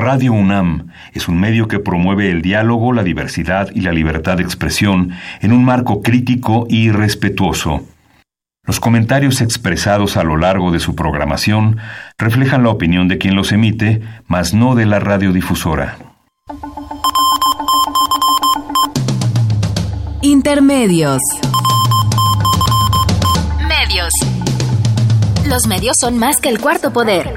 Radio UNAM es un medio que promueve el diálogo, la diversidad y la libertad de expresión en un marco crítico y respetuoso. Los comentarios expresados a lo largo de su programación reflejan la opinión de quien los emite, mas no de la radiodifusora. Intermedios. Medios. Los medios son más que el cuarto poder.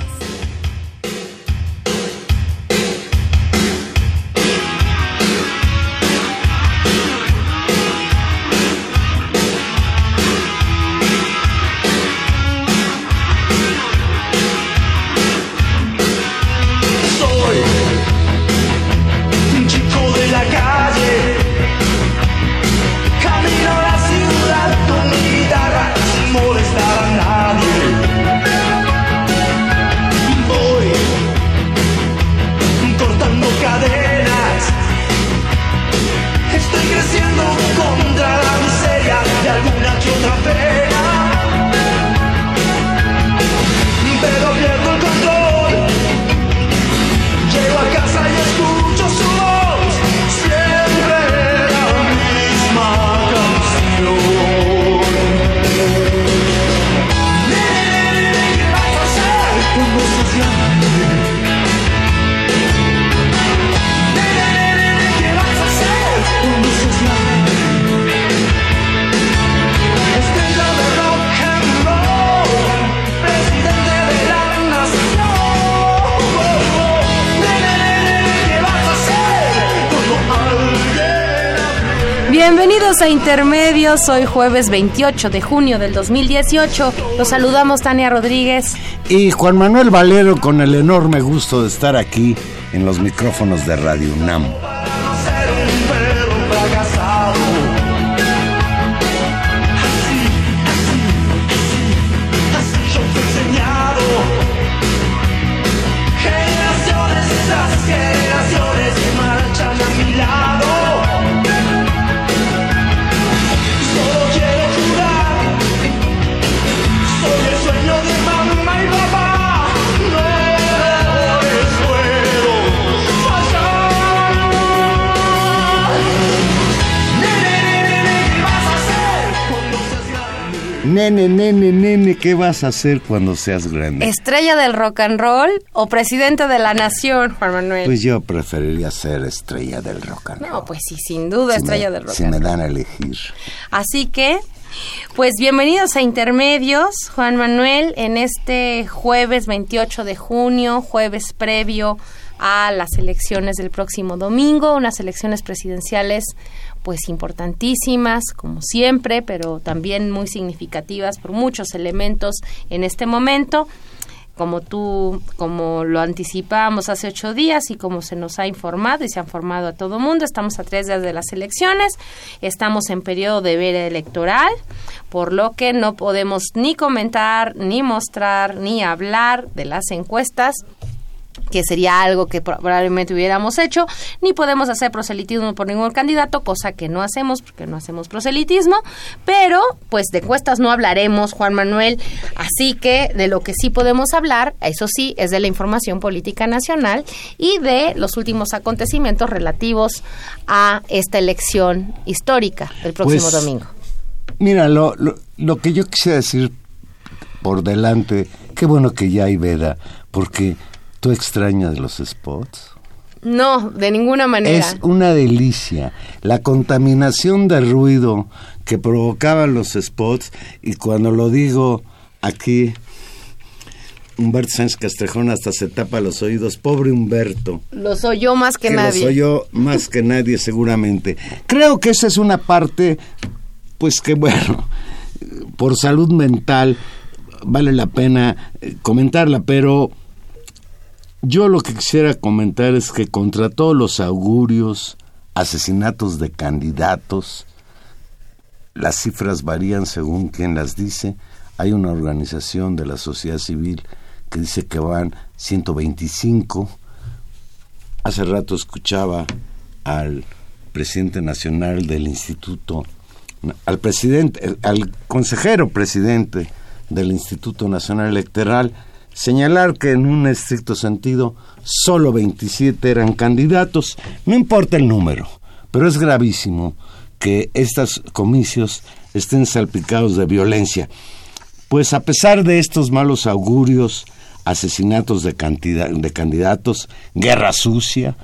Intermedios, hoy jueves 28 de junio del 2018. Los saludamos Tania Rodríguez. Y Juan Manuel Valero con el enorme gusto de estar aquí en los micrófonos de Radio UNAM. Nene, nene, nene, ¿qué vas a hacer cuando seas grande? ¿Estrella del rock and roll o presidente de la nación, Juan Manuel? Pues yo preferiría ser estrella del rock and roll. No, pues sí, sin duda, estrella del rock Si me dan a elegir. Así que, pues bienvenidos a Intermedios, Juan Manuel, en este jueves 28 de junio, jueves previo a las elecciones del próximo domingo, unas elecciones presidenciales pues importantísimas, como siempre, pero también muy significativas por muchos elementos en este momento. Como tú, como lo anticipábamos hace ocho días y como se nos ha informado y se ha informado a todo mundo, estamos a tres días de las elecciones, estamos en periodo de ver electoral, por lo que no podemos ni comentar, ni mostrar, ni hablar de las encuestas que sería algo que probablemente hubiéramos hecho, ni podemos hacer proselitismo por ningún candidato, cosa que no hacemos porque no hacemos proselitismo, pero pues de cuestas no hablaremos, Juan Manuel, así que de lo que sí podemos hablar, eso sí, es de la información política nacional y de los últimos acontecimientos relativos a esta elección histórica del próximo Pues, domingo. Mira, lo, lo, lo que yo quisiera decir por delante, qué bueno que ya hay veda, porque tú extrañas los spots. No, de ninguna manera. Es una delicia. La contaminación de ruido que provocaban los spots, y cuando lo digo aquí, Humberto Sánchez Castrejón hasta se tapa los oídos. Pobre Humberto. Los oyó más que, que nadie. Los oyó más que nadie seguramente. Creo que esa es una parte, pues que bueno, por salud mental vale la pena eh, comentarla, pero yo lo que quisiera comentar es que contra todos los augurios, asesinatos de candidatos, las cifras varían según quien las dice, hay una organización de la sociedad civil que dice que van 125. Hace rato escuchaba al presidente nacional del instituto, al presidente, al consejero presidente del Instituto Nacional Electoral, señalar que en un estricto sentido solo 27 eran candidatos, no importa el número, pero es gravísimo que estos comicios estén salpicados de violencia. Pues a pesar de estos malos augurios, asesinatos de, de candidatos, guerra sucia,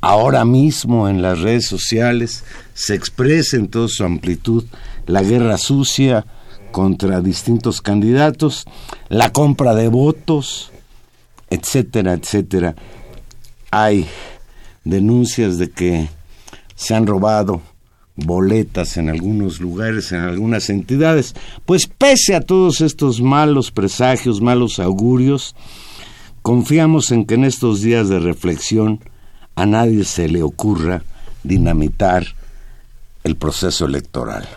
ahora mismo en las redes sociales se expresa en toda su amplitud la guerra sucia contra distintos candidatos, la compra de votos, etcétera, etcétera. Hay denuncias de que se han robado boletas en algunos lugares, en algunas entidades. Pues pese a todos estos malos presagios, malos augurios, confiamos en que en estos días de reflexión a nadie se le ocurra dinamitar el proceso electoral.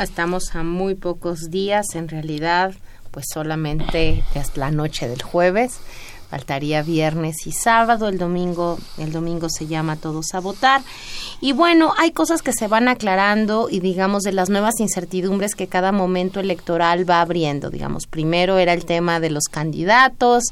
Estamos a muy pocos días, en realidad, pues solamente es la noche del jueves faltaría viernes y sábado, el domingo, el domingo se llama todos a votar. Y bueno, hay cosas que se van aclarando y digamos de las nuevas incertidumbres que cada momento electoral va abriendo, digamos, primero era el tema de los candidatos,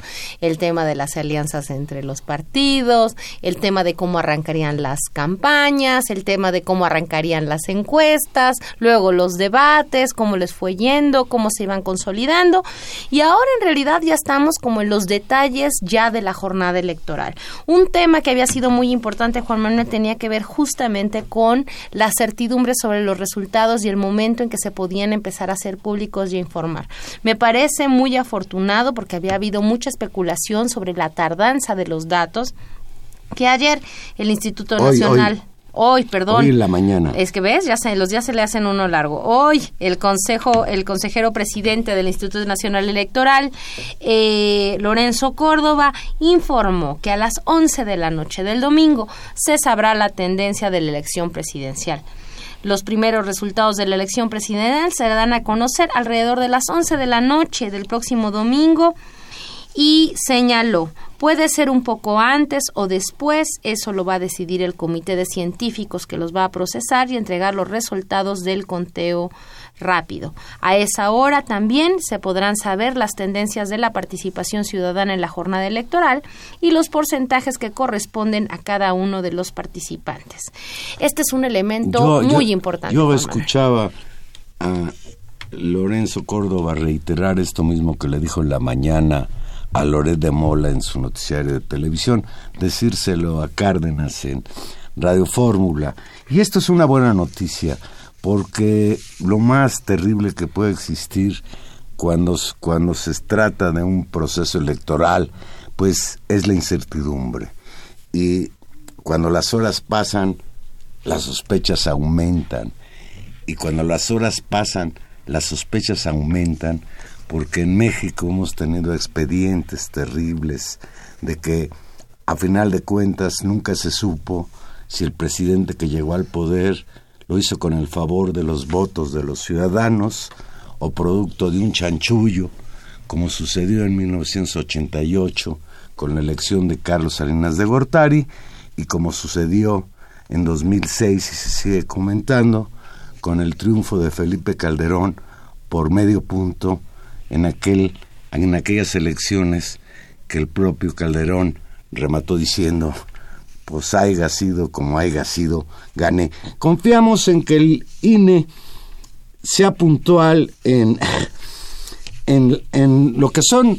el tema de las alianzas entre los partidos, el tema de cómo arrancarían las campañas, el tema de cómo arrancarían las encuestas, luego los debates, cómo les fue yendo, cómo se iban consolidando y ahora en realidad ya estamos como en los detalles ya de la jornada electoral. Un tema que había sido muy importante, Juan Manuel, tenía que ver justamente con la certidumbre sobre los resultados y el momento en que se podían empezar a ser públicos y a informar. Me parece muy afortunado porque había habido mucha especulación sobre la tardanza de los datos que ayer el Instituto Nacional Hoy, perdón. Hoy en la mañana. Es que ves, ya se, los días se le hacen uno largo. Hoy el consejo, el consejero presidente del Instituto Nacional Electoral, eh, Lorenzo Córdoba, informó que a las 11 de la noche del domingo se sabrá la tendencia de la elección presidencial. Los primeros resultados de la elección presidencial se darán a conocer alrededor de las 11 de la noche del próximo domingo y señaló, puede ser un poco antes o después, eso lo va a decidir el comité de científicos que los va a procesar y entregar los resultados del conteo rápido. A esa hora también se podrán saber las tendencias de la participación ciudadana en la jornada electoral y los porcentajes que corresponden a cada uno de los participantes. Este es un elemento muy importante. Yo escuchaba a Lorenzo Córdoba reiterar esto mismo que le dijo en la mañana a Loret de Mola en su noticiario de televisión, decírselo a Cárdenas en Radio Fórmula. Y esto es una buena noticia, porque lo más terrible que puede existir cuando, cuando se trata de un proceso electoral, pues es la incertidumbre. Y cuando las horas pasan, las sospechas aumentan. Y cuando las horas pasan, las sospechas aumentan porque en México hemos tenido expedientes terribles de que a final de cuentas nunca se supo si el presidente que llegó al poder lo hizo con el favor de los votos de los ciudadanos o producto de un chanchullo, como sucedió en 1988 con la elección de Carlos Salinas de Gortari y como sucedió en 2006 y se sigue comentando con el triunfo de Felipe Calderón por medio punto en, aquel, en aquellas elecciones que el propio Calderón remató diciendo, pues haya sido como haya sido, gané. Confiamos en que el INE sea puntual en, en, en lo que son,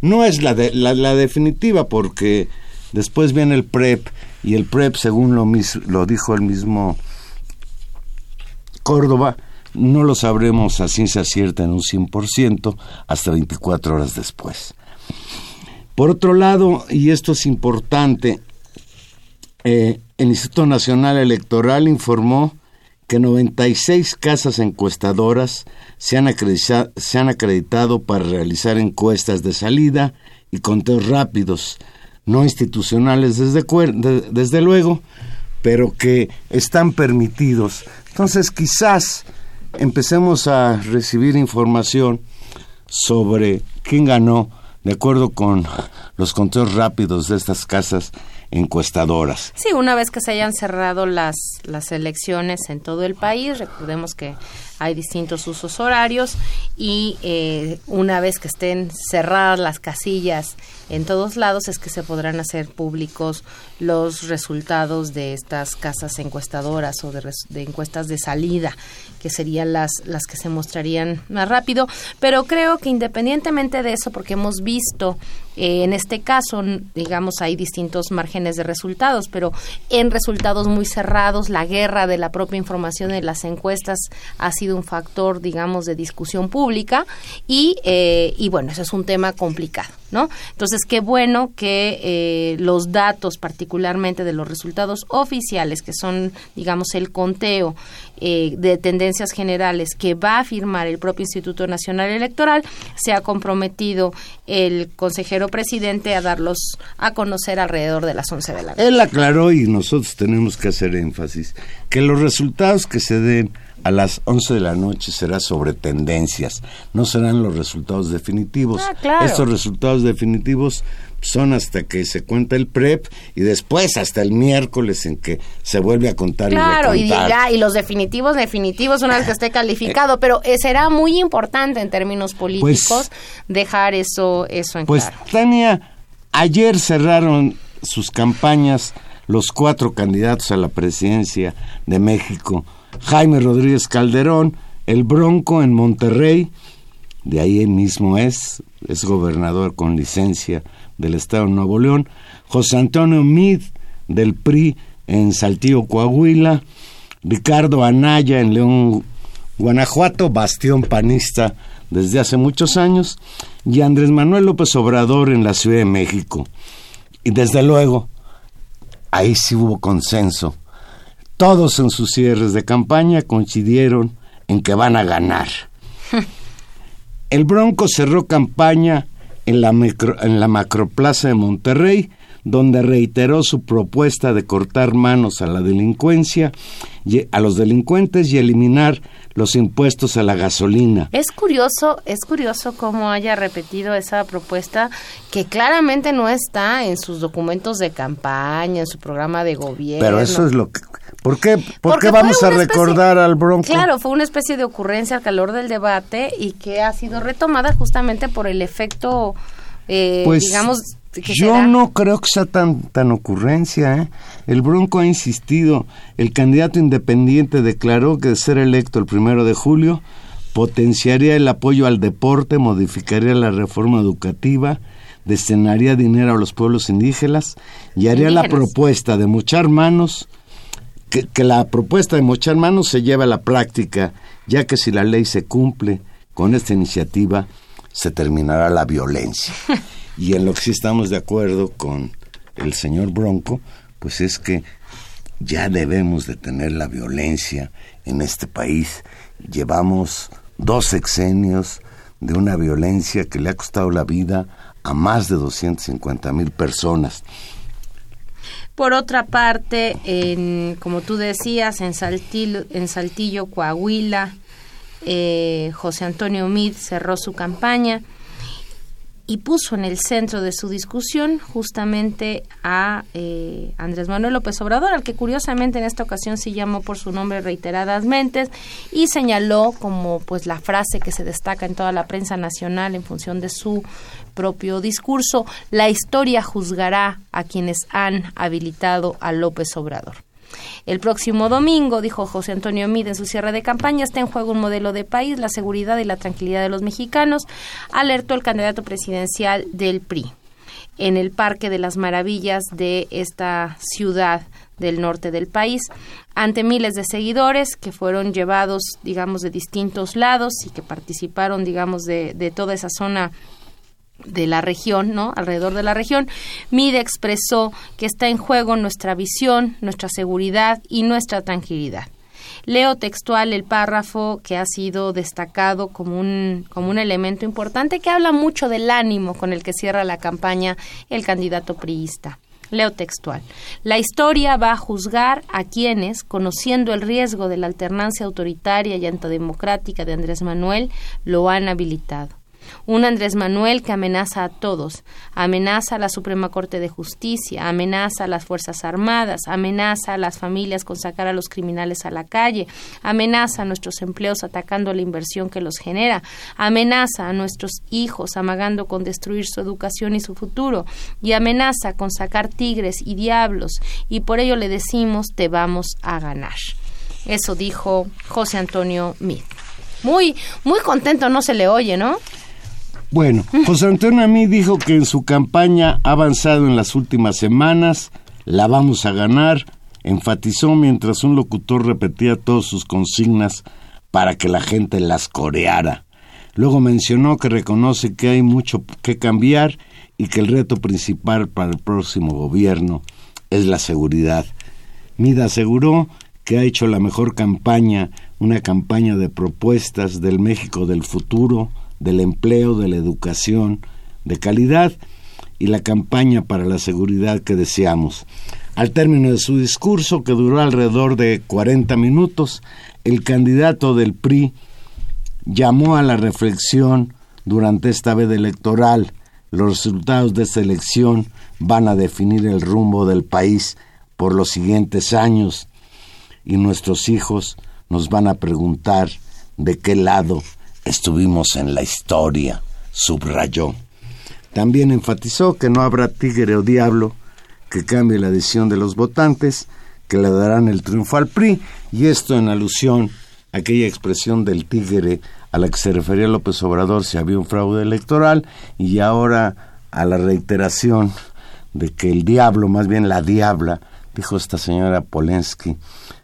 no es la, de, la, la, definitiva, porque después viene el PREP, y el PREP, según lo, lo dijo el mismo Córdoba, no lo sabremos a ciencia cierta en un 100% hasta 24 horas después. Por otro lado, y esto es importante, eh, el Instituto Nacional Electoral informó que 96 casas encuestadoras se han, se han acreditado para realizar encuestas de salida y conteos rápidos, no institucionales desde, desde luego, pero que están permitidos. Entonces quizás empecemos a recibir información sobre quién ganó de acuerdo con los conteos rápidos de estas casas encuestadoras. Sí, una vez que se hayan cerrado las, las elecciones en todo el país, recordemos que hay distintos usos horarios y eh, una vez que estén cerradas las casillas en todos lados es que se podrán hacer públicos los resultados de estas casas encuestadoras o de, encuestas de salida que serían las, las que se mostrarían más rápido. Pero creo que independientemente de eso, porque hemos visto eh, en este caso, digamos, hay distintos márgenes de resultados, pero en resultados muy cerrados, la guerra de la propia información en las encuestas ha sido un factor, digamos, de discusión pública y, eh, y bueno, eso es un tema complicado. ¿No? Entonces, qué bueno que eh, los datos, particularmente de los resultados oficiales, que son, digamos, el conteo eh, de tendencias generales que va a firmar el propio Instituto Nacional Electoral, se ha comprometido el consejero presidente a darlos a conocer alrededor de las 11 de la noche. Él aclaró y nosotros tenemos que hacer énfasis que los resultados que se den a las 11 de la noche será sobre tendencias, no serán los resultados definitivos. Ah, Estos resultados definitivos son hasta que se cuenta el PREP y después hasta el miércoles en que se vuelve a contar claro, y, ya, y los definitivos, definitivos una vez que esté calificado, pero eh, será muy importante en términos políticos pues, dejar eso, eso en pues, claro. Pues Tania, ayer cerraron sus campañas los cuatro candidatos a la presidencia de México, Jaime Rodríguez Calderón, el Bronco en Monterrey, de ahí mismo es, es gobernador con licencia del Estado de Nuevo León, José Antonio Mid del PRI en Saltillo, Coahuila, Ricardo Anaya en León, Guanajuato, bastión panista desde hace muchos años, y Andrés Manuel López Obrador en la Ciudad de México. Y desde luego, ahí sí hubo consenso. Todos en sus cierres de campaña coincidieron en que van a ganar. El Bronco cerró campaña en la, en la Macroplaza de Monterrey, donde reiteró su propuesta de cortar manos a la delincuencia, a los delincuentes y eliminar los impuestos a la gasolina. Es curioso, es curioso cómo haya repetido esa propuesta que claramente no está en sus documentos de campaña, en su programa de gobierno. Pero eso es lo que ¿Por qué, por qué vamos a recordar al Bronco? Claro, fue una especie de ocurrencia al calor del debate y que ha sido retomada justamente por el efecto, eh, pues, digamos, yo no creo que sea tan, tan ocurrencia. ¿eh? El Bronco ha insistido. El candidato independiente declaró que de ser electo el primero de julio potenciaría el apoyo al deporte, modificaría la reforma educativa, destinaría dinero a los pueblos indígenas y haría la propuesta de mochar manos, que, que la propuesta de mochar manos se lleve a la práctica, ya que si la ley se cumple con esta iniciativa, se terminará la violencia. Y en lo que sí estamos de acuerdo con el señor Bronco, pues es que ya debemos de tener la violencia en este país. Llevamos dos sexenios de una violencia que le ha costado la vida a más de 250 mil personas. Por otra parte, en, como tú decías, en Saltillo, en Saltillo Coahuila, eh, José Antonio Mid cerró su campaña y puso en el centro de su discusión justamente a eh, Andrés Manuel López Obrador, al que curiosamente en esta ocasión sí llamó por su nombre reiteradas mentes y señaló como pues la frase que se destaca en toda la prensa nacional en función de su propio discurso, la historia juzgará a quienes han habilitado a López Obrador. El próximo domingo, dijo José Antonio Mid en su cierre de campaña, está en juego un modelo de país, la seguridad y la tranquilidad de los mexicanos, alertó el candidato presidencial del PRI en el Parque de las Maravillas de esta ciudad del norte del país, ante miles de seguidores que fueron llevados, digamos, de distintos lados y que participaron, digamos, de, de toda esa zona de la región, ¿no? Alrededor de la región, Mide expresó que está en juego nuestra visión, nuestra seguridad y nuestra tranquilidad. Leo textual el párrafo que ha sido destacado como un, como un elemento importante que habla mucho del ánimo con el que cierra la campaña el candidato priista. Leo textual. La historia va a juzgar a quienes, conociendo el riesgo de la alternancia autoritaria y antidemocrática de Andrés Manuel, lo han habilitado Un Andrés Manuel que amenaza a todos, amenaza a la Suprema Corte de Justicia, amenaza a las Fuerzas Armadas, amenaza a las familias con sacar a los criminales a la calle, amenaza a nuestros empleos atacando la inversión que los genera, amenaza a nuestros hijos amagando con destruir su educación y su futuro, y amenaza con sacar tigres y diablos, y por ello le decimos te vamos a ganar. Eso dijo José Antonio Mid. Muy, muy contento no se le oye, ¿no? Bueno, José Antonio Amí dijo que en su campaña ha avanzado en las últimas semanas, la vamos a ganar, enfatizó mientras un locutor repetía todas sus consignas para que la gente las coreara. Luego mencionó que reconoce que hay mucho que cambiar y que el reto principal para el próximo gobierno es la seguridad. Mida aseguró que ha hecho la mejor campaña, una campaña de propuestas del México del futuro, del empleo, de la educación, de calidad y la campaña para la seguridad que deseamos. Al término de su discurso, que duró alrededor de 40 minutos, el candidato del PRI llamó a la reflexión durante esta veda electoral. Los resultados de esta elección van a definir el rumbo del país por los siguientes años y nuestros hijos nos van a preguntar de qué lado estuvimos en la historia, subrayó. También enfatizó que no habrá tigre o diablo que cambie la decisión de los votantes, que le darán el triunfo al PRI, y esto en alusión a aquella expresión del tigre a la que se refería López Obrador si había un fraude electoral, y ahora a la reiteración de que el diablo, más bien la diabla, dijo esta señora Polensky,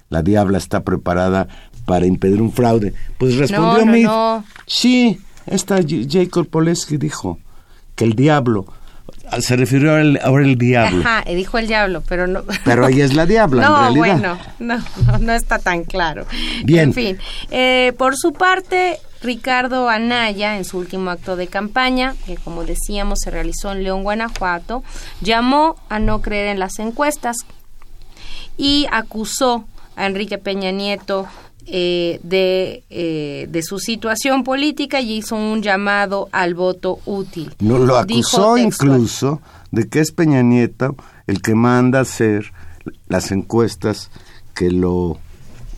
la diabla está preparada para impedir un fraude. Pues respondió no, no, sí, esta Jacob Poleski dijo que el diablo se refirió ahora el diablo. Ajá, dijo el diablo, pero no. Pero ella es la diabla, no, en realidad. Bueno, no, no, está tan claro. Bien. En fin, eh, por su parte, Ricardo Anaya, en su último acto de campaña, que como decíamos se realizó en León, Guanajuato, llamó a no creer en las encuestas y acusó a Enrique Peña Nieto eh, de, eh, de, su situación política y hizo un llamado al voto útil. No, lo acusó incluso de que es Peña Nieto el que manda hacer las encuestas que lo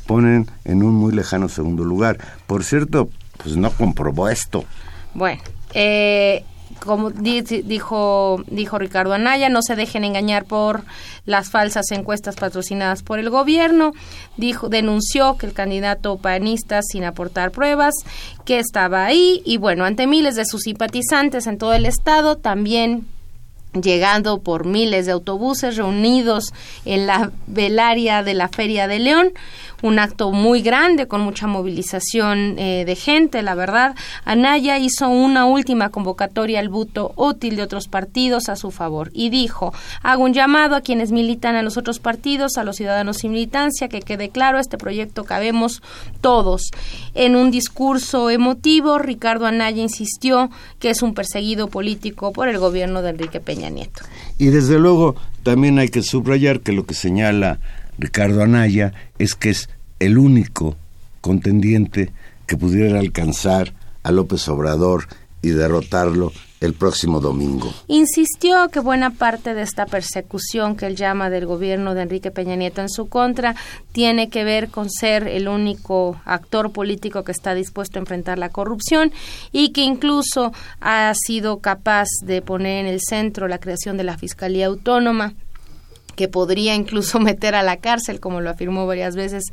ponen en un muy lejano segundo lugar. Por cierto, pues no comprobó esto. Bueno, eh, como dijo, dijo Ricardo Anaya, no se dejen engañar por las falsas encuestas patrocinadas por el gobierno. Dijo, denunció que el candidato panista, sin aportar pruebas, que estaba ahí. Y bueno, ante miles de sus simpatizantes en todo el estado, también llegando por miles de autobuses reunidos en la velaria de la Feria de León, un acto muy grande con mucha movilización eh, de gente, la verdad. Anaya hizo una última convocatoria al voto útil de otros partidos a su favor y dijo, hago un llamado a quienes militan a los otros partidos, a los ciudadanos sin militancia, que quede claro, este proyecto cabemos todos. En un discurso emotivo, Ricardo Anaya insistió que es un perseguido político por el gobierno de Enrique Peña Nieto. Y desde luego también hay que subrayar que lo que señala Ricardo Anaya es que es el único contendiente que pudiera alcanzar a López Obrador y derrotarlo el próximo domingo. Insistió que buena parte de esta persecución que él llama del gobierno de Enrique Peña Nieto en su contra tiene que ver con ser el único actor político que está dispuesto a enfrentar la corrupción y que incluso ha sido capaz de poner en el centro la creación de la Fiscalía Autónoma que podría incluso meter a la cárcel, como lo afirmó varias veces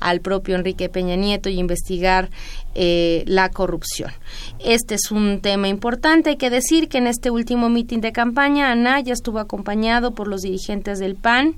al propio Enrique Peña Nieto, y investigar eh, la corrupción. Este es un tema importante. Hay que decir que en este último mitin de campaña, Anaya estuvo acompañado por los dirigentes del PAN,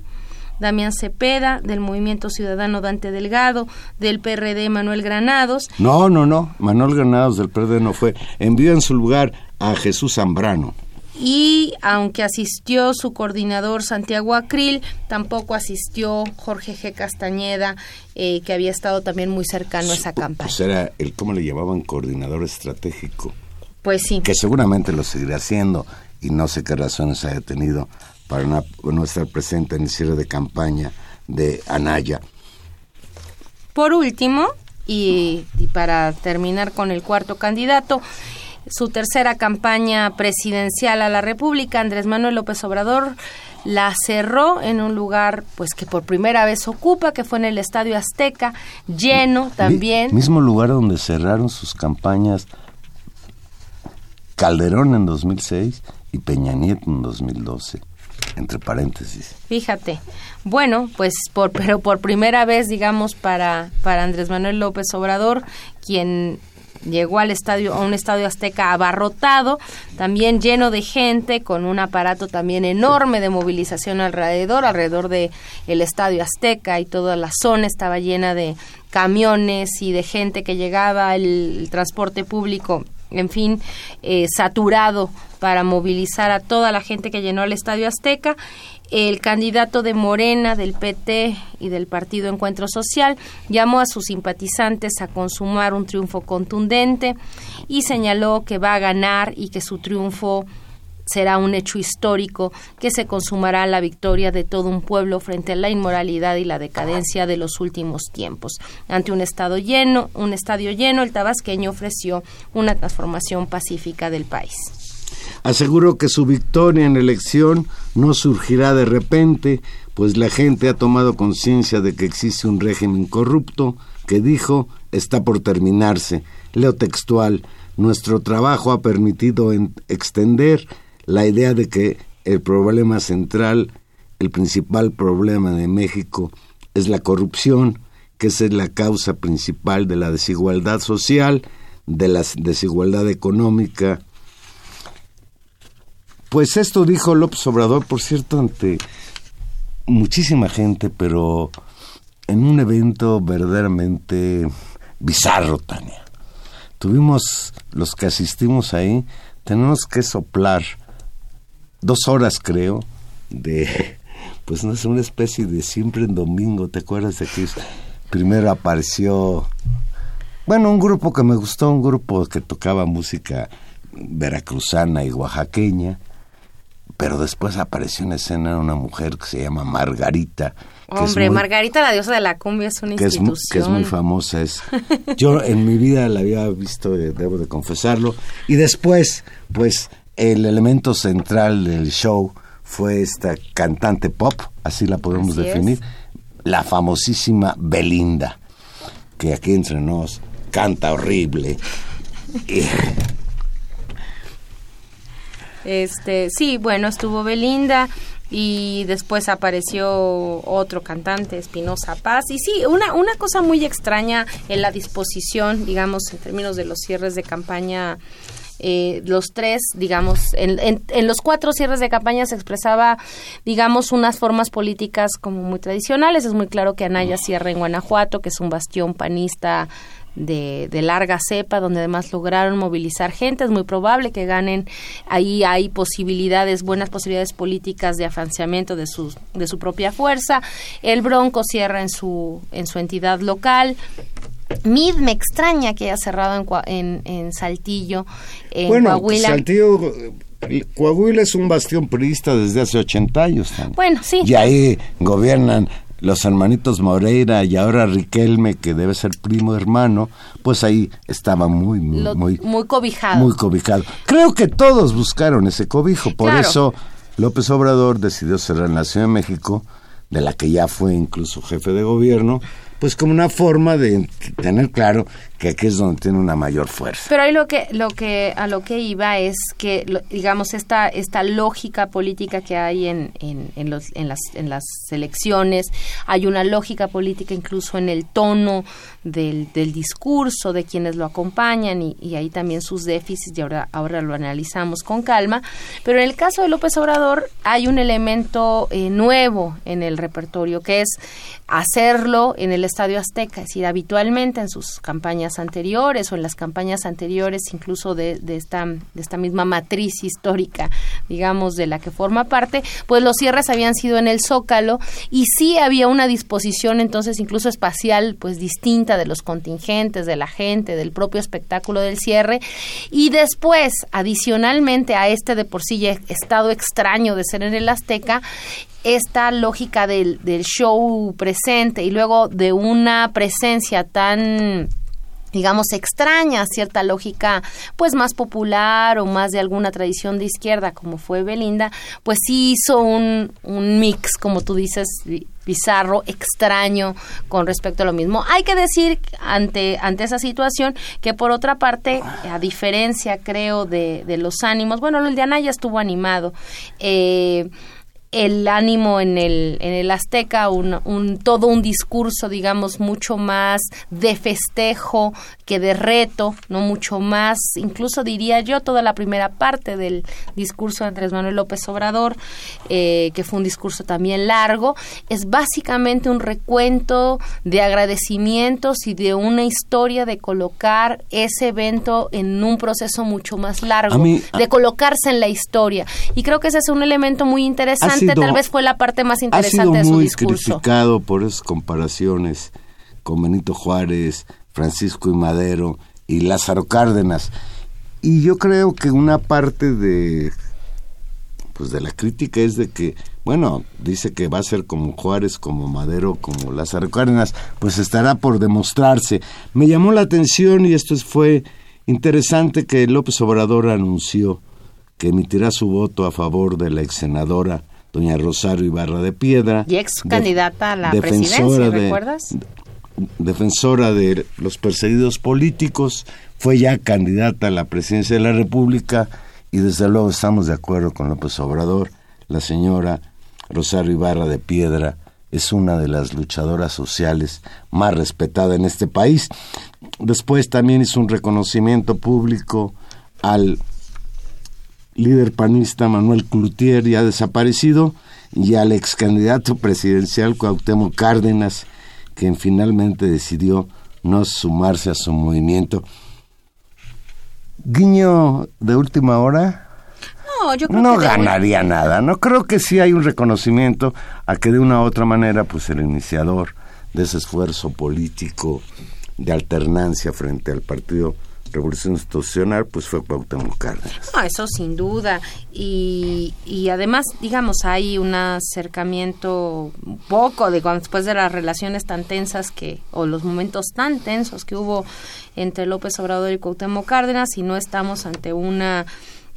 Damián Cepeda, del Movimiento Ciudadano Dante Delgado, del PRD Manuel Granados. No, no, no, Manuel Granados del PRD no fue. Envió en su lugar a Jesús Zambrano y aunque asistió su coordinador Santiago Acril, tampoco asistió Jorge G. Castañeda, eh, que había estado también muy cercano a esa campaña. Pues era el, ¿cómo le llamaban? Coordinador estratégico. Pues sí. Que seguramente lo seguirá haciendo y no sé qué razones haya tenido para no estar presente en el cierre de campaña de Anaya. Por último, y para terminar con el cuarto candidato, su tercera campaña presidencial a la República, Andrés Manuel López Obrador la cerró en un lugar pues que por primera vez ocupa, que fue en el Estadio Azteca, lleno también. mismo lugar donde cerraron sus campañas Calderón en 2006 y Peña Nieto en 2012 entre paréntesis. Fíjate. Bueno, pues por pero por primera vez, digamos, para para Andrés Manuel López Obrador, quien llegó al estadio, a un estadio azteca abarrotado, también lleno de gente, con un aparato también enorme de movilización alrededor, alrededor de el estadio azteca y toda la zona estaba llena de camiones y de gente que llegaba, el, transporte público, en fin, eh, saturado para movilizar a toda la gente que llenó el estadio azteca el candidato de Morena, del PT y del Partido Encuentro Social llamó a sus simpatizantes a consumar un triunfo contundente y señaló que va a ganar y que su triunfo será un hecho histórico que se consumará la victoria de todo un pueblo frente a la inmoralidad y la decadencia de los últimos tiempos. Ante un estado lleno, un estadio lleno, el tabasqueño ofreció una transformación pacífica del país. Aseguro que su victoria en la elección no surgirá de repente, pues la gente ha tomado conciencia de que existe un régimen corrupto que dijo está por terminarse. Leo textual, nuestro trabajo ha permitido extender la idea de que el problema central, el principal problema de México es la corrupción, que es la causa principal de la desigualdad social, de la desigualdad económica, pues esto dijo López Obrador, por cierto, ante muchísima gente, pero en un evento verdaderamente bizarro, Tania. Tuvimos, los que asistimos ahí, tenemos que soplar dos horas, creo, de, pues no es una especie de siempre en domingo, ¿te acuerdas de que primero apareció, bueno, un grupo que me gustó, un grupo que tocaba música veracruzana y oaxaqueña, pero después apareció en escena una mujer que se llama Margarita. Hombre, Margarita, la diosa de la cumbia, es una institución. que es muy famosa. Es, yo en mi vida la había visto, eh, debo de confesarlo. Y después, pues, el elemento central del show fue esta cantante pop, así la podemos definir, la famosísima Belinda, que aquí entre nos canta horrible. Este, sí, bueno, estuvo Belinda y después apareció otro cantante, Espinosa Paz. Y sí, una, una cosa muy extraña en la disposición, digamos, en términos de los cierres de campaña. Eh, los tres, digamos, en, en, los cuatro cierres de campaña se expresaba, digamos, unas formas políticas como muy tradicionales. Es muy claro que Anaya cierra en Guanajuato, que es un bastión panista de, de, larga cepa, donde además lograron movilizar gente. Es muy probable que ganen. Ahí hay posibilidades, buenas posibilidades políticas de afanciamiento de su, de su propia fuerza. El Bronco cierra en su, en su entidad local. Mid me extraña que haya cerrado en, en, Saltillo, en bueno, Coahuila. Saltillo, Coahuila es un bastión priista desde hace 80 años. Bueno, sí. Y ahí gobiernan los hermanitos Moreira y ahora Riquelme, que debe ser primo hermano, pues ahí estaba muy, muy, muy, cobijado. Muy cobijado. Creo que todos buscaron ese cobijo, por eso López Obrador decidió cerrar en la Ciudad de México, de la que ya fue incluso jefe de gobierno, pues como una forma de tener claro que aquí es donde tiene una mayor fuerza. Pero ahí lo que, lo que, a lo que iba es que, digamos, esta, esta lógica política que hay en, en, los, en, las, en las elecciones, hay una lógica política incluso en el tono del, del discurso de quienes lo acompañan y, y ahí también sus déficits y ahora, ahora lo analizamos con calma. Pero en el caso de López Obrador hay un elemento eh, nuevo en el repertorio que es hacerlo en el Estadio Azteca, es decir, habitualmente en sus campañas anteriores o en las campañas anteriores incluso de, esta, de esta misma matriz histórica, digamos, de la que forma parte, pues los cierres habían sido en el Zócalo y sí había una disposición entonces incluso espacial pues distinta de los contingentes, de la gente, del propio espectáculo del cierre. Y después, adicionalmente a este de por sí estado extraño de ser en el Azteca, esta lógica del, del show presente y luego de una presencia tan digamos, extraña cierta lógica, pues más popular o más de alguna tradición de izquierda, como fue Belinda, pues sí hizo un, un mix, como tú dices, bizarro, extraño con respecto a lo mismo. Hay que decir ante, ante esa situación que por otra parte, a diferencia creo de, de los ánimos, bueno, el de Anaya estuvo animado. Eh, el ánimo en el, en el Azteca, un, un, todo un discurso, digamos, mucho más de festejo que de reto, no mucho más, incluso diría yo, toda la primera parte del discurso de Andrés Manuel López Obrador, eh, que fue un discurso también largo, es básicamente un recuento de agradecimientos y de una historia de colocar ese evento en un proceso mucho más largo, de colocarse en la historia. Y creo que ese es un elemento muy interesante tal vez fue la parte más interesante de su muy discurso. criticado por esas comparaciones con Benito Juárez, Francisco y Madero y Lázaro Cárdenas. Y yo creo que una parte de pues de la crítica es de que, bueno, dice que va a ser como Juárez, como Madero, como Lázaro Cárdenas, pues estará por demostrarse. Me llamó la atención y esto fue interesante que López Obrador anunció que emitirá su voto a favor de la ex senadora doña Rosario Ibarra de Piedra. Y ex candidata a la presidencia, ¿recuerdas? defensora de los perseguidos políticos, fue ya candidata a la presidencia de la República y desde luego estamos de acuerdo con López Obrador. La señora Rosario Ibarra de Piedra es una de las luchadoras sociales más respetadas en este país. Después también hizo un reconocimiento público al líder panista Manuel Cloutier, ya desaparecido, y al ex candidato presidencial Cuauhtémoc Cárdenas, quien finalmente decidió no sumarse a su movimiento. Guiño de última hora. No, yo creo no ganaría nada. No creo que sí hay un reconocimiento a que de una u otra manera, pues el iniciador de ese esfuerzo político de alternancia frente al partido revolución institucional, pues fue Cuauhtémoc Cárdenas. No, eso sin duda. Y, y además, digamos, hay un acercamiento poco de después de las relaciones tan tensas que, o los momentos tan tensos que hubo entre López Obrador y Cuauhtémoc Cárdenas, y no estamos ante una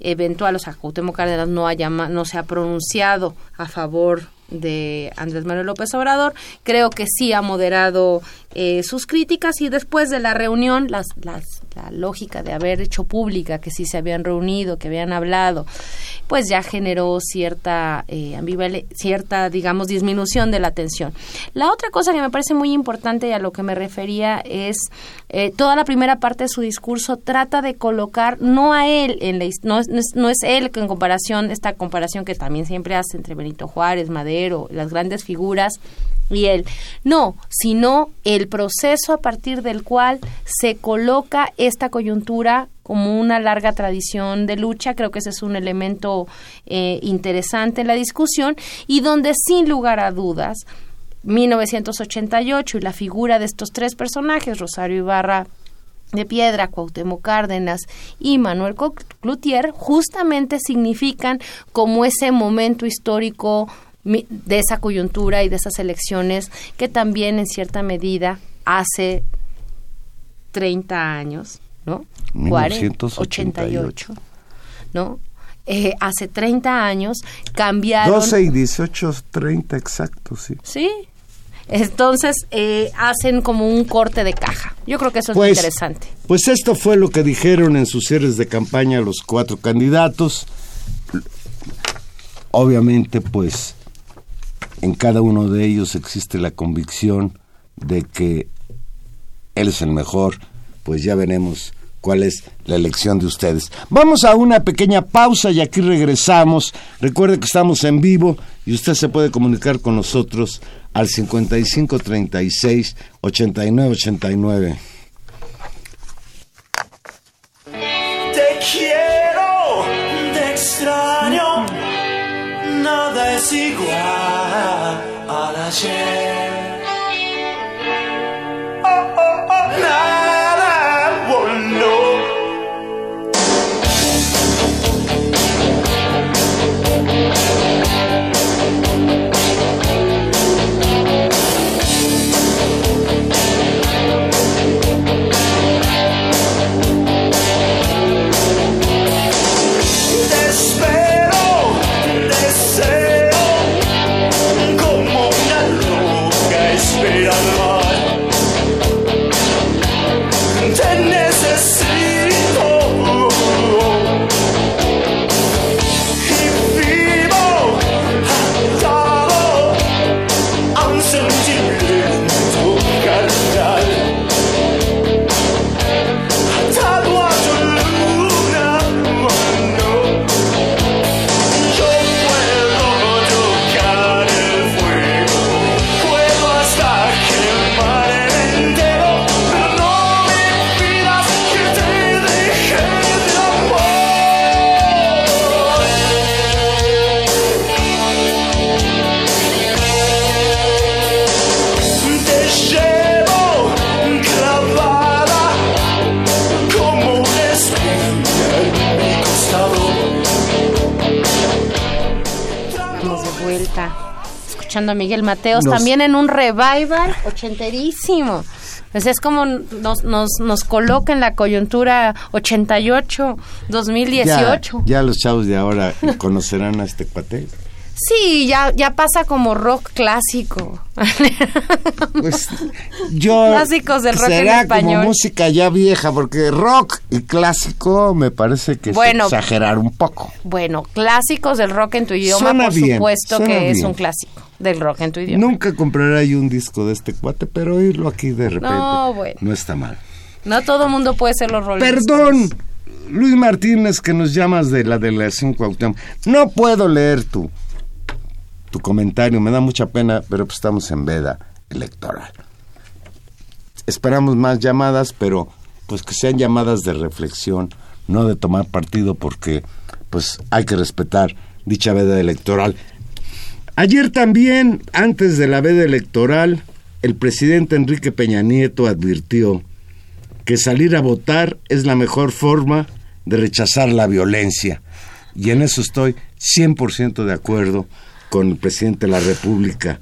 eventual, o sea, Cuauhtémoc Cárdenas no, ha no se ha pronunciado a favor de Andrés Manuel López Obrador. Creo que sí ha moderado eh, sus críticas y después de la reunión, las, las, la lógica de haber hecho pública que sí se habían reunido, que habían hablado, pues ya generó cierta eh, cierta, digamos, disminución de la tensión. La otra cosa que me parece muy importante y a lo que me refería es eh, toda la primera parte de su discurso trata de colocar no a él en la no es, no es él que en comparación esta comparación que también siempre hace entre Benito Juárez, Madero, las grandes figuras y él. No, sino el proceso a partir del cual se coloca esta coyuntura como una larga tradición de lucha. Creo que ese es un elemento eh, interesante en la discusión y donde sin lugar a dudas 1988 y la figura de estos tres personajes, Rosario Ibarra, de Piedra, Cuauhtémoc Cárdenas y Manuel Cloutier, justamente significan como ese momento histórico de esa coyuntura y de esas elecciones que también en cierta medida hace 30 años, ¿no? 1988. ¿no? Eh, hace 30 años cambiaron... 12 y 18, 30 exacto, sí. Sí. Entonces eh, hacen como un corte de caja. Yo creo que eso es pues, interesante. Pues esto fue lo que dijeron en sus cierres de campaña los cuatro candidatos. Obviamente, pues en cada uno de ellos existe la convicción de que él es el mejor, pues ya veremos cuál es la elección de ustedes. Vamos a una pequeña pausa y aquí regresamos. Recuerde que estamos en vivo y usted se puede comunicar con nosotros al 5536 8989. Al ayer. Escuchando a Miguel Mateos, Nos- también en un revival ochenterísimo. Pues es como nos, nos, nos coloca en la coyuntura 88, 2018. Ya, ya los chavos de ahora conocerán a este cuate. Sí, ya, ya pasa como rock clásico. Pues yo Clásicos del rock en será español. como música ya vieja porque rock y clásico me parece que Bueno. es exagerar un poco. bueno, clásicos del rock en tu idioma, Suena por bien, supuesto que es bien. un clásico del rock en tu idioma. Nunca compraré yo un disco de este cuate, pero oírlo aquí de repente No, bueno. no está mal. No todo mundo puede ser los Rolling Perdón, Stones. Luis Martínez, que nos llamas de la delegación Cuauhtémoc. No puedo leer tu, tu comentario, me da mucha pena, pero pues estamos en veda electoral. Esperamos más llamadas, pero pues que sean llamadas de reflexión, no de tomar partido, porque pues hay que respetar dicha veda electoral. Ayer también, antes de la veda electoral, el presidente Enrique Peña Nieto advirtió que salir a votar es la mejor forma de rechazar la violencia. Y en eso estoy 100% de acuerdo con el presidente de la República.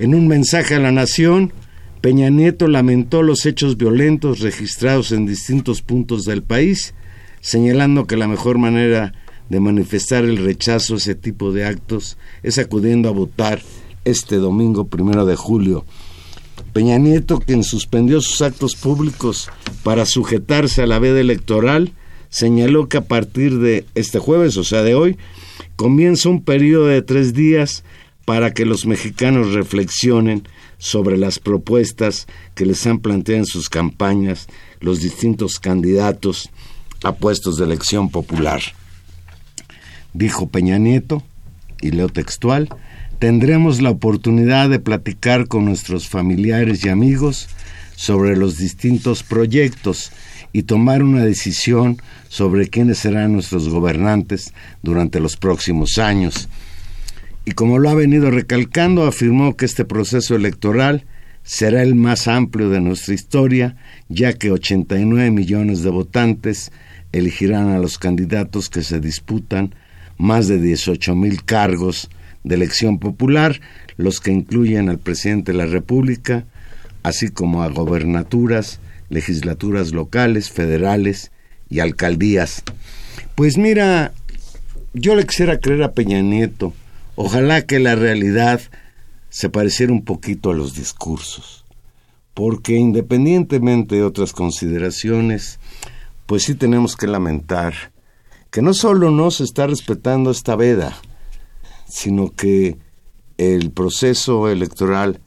En un mensaje a la nación, Peña Nieto lamentó los hechos violentos registrados en distintos puntos del país, señalando que la mejor manera de manifestar el rechazo a ese tipo de actos es acudiendo a votar este domingo primero de julio. Peña Nieto, quien suspendió sus actos públicos para sujetarse a la veda electoral, señaló que a partir de este jueves, o sea de hoy, comienza un periodo de tres días para que los mexicanos reflexionen sobre las propuestas que les han planteado en sus campañas los distintos candidatos a puestos de elección popular. Dijo Peña Nieto, y leo textual, tendremos la oportunidad de platicar con nuestros familiares y amigos sobre los distintos proyectos y tomar una decisión sobre quiénes serán nuestros gobernantes durante los próximos años. Y como lo ha venido recalcando, afirmó que este proceso electoral será el más amplio de nuestra historia, ya que 89 millones de votantes elegirán a los candidatos que se disputan más de 18 mil cargos de elección popular, los que incluyen al presidente de la República, así como a gobernaturas, legislaturas locales, federales y alcaldías. Pues mira, yo le quisiera creer a Peña Nieto, ojalá que la realidad se pareciera un poquito a los discursos, porque independientemente de otras consideraciones, pues sí tenemos que lamentar que no solo no se está respetando esta veda, sino que el proceso electoral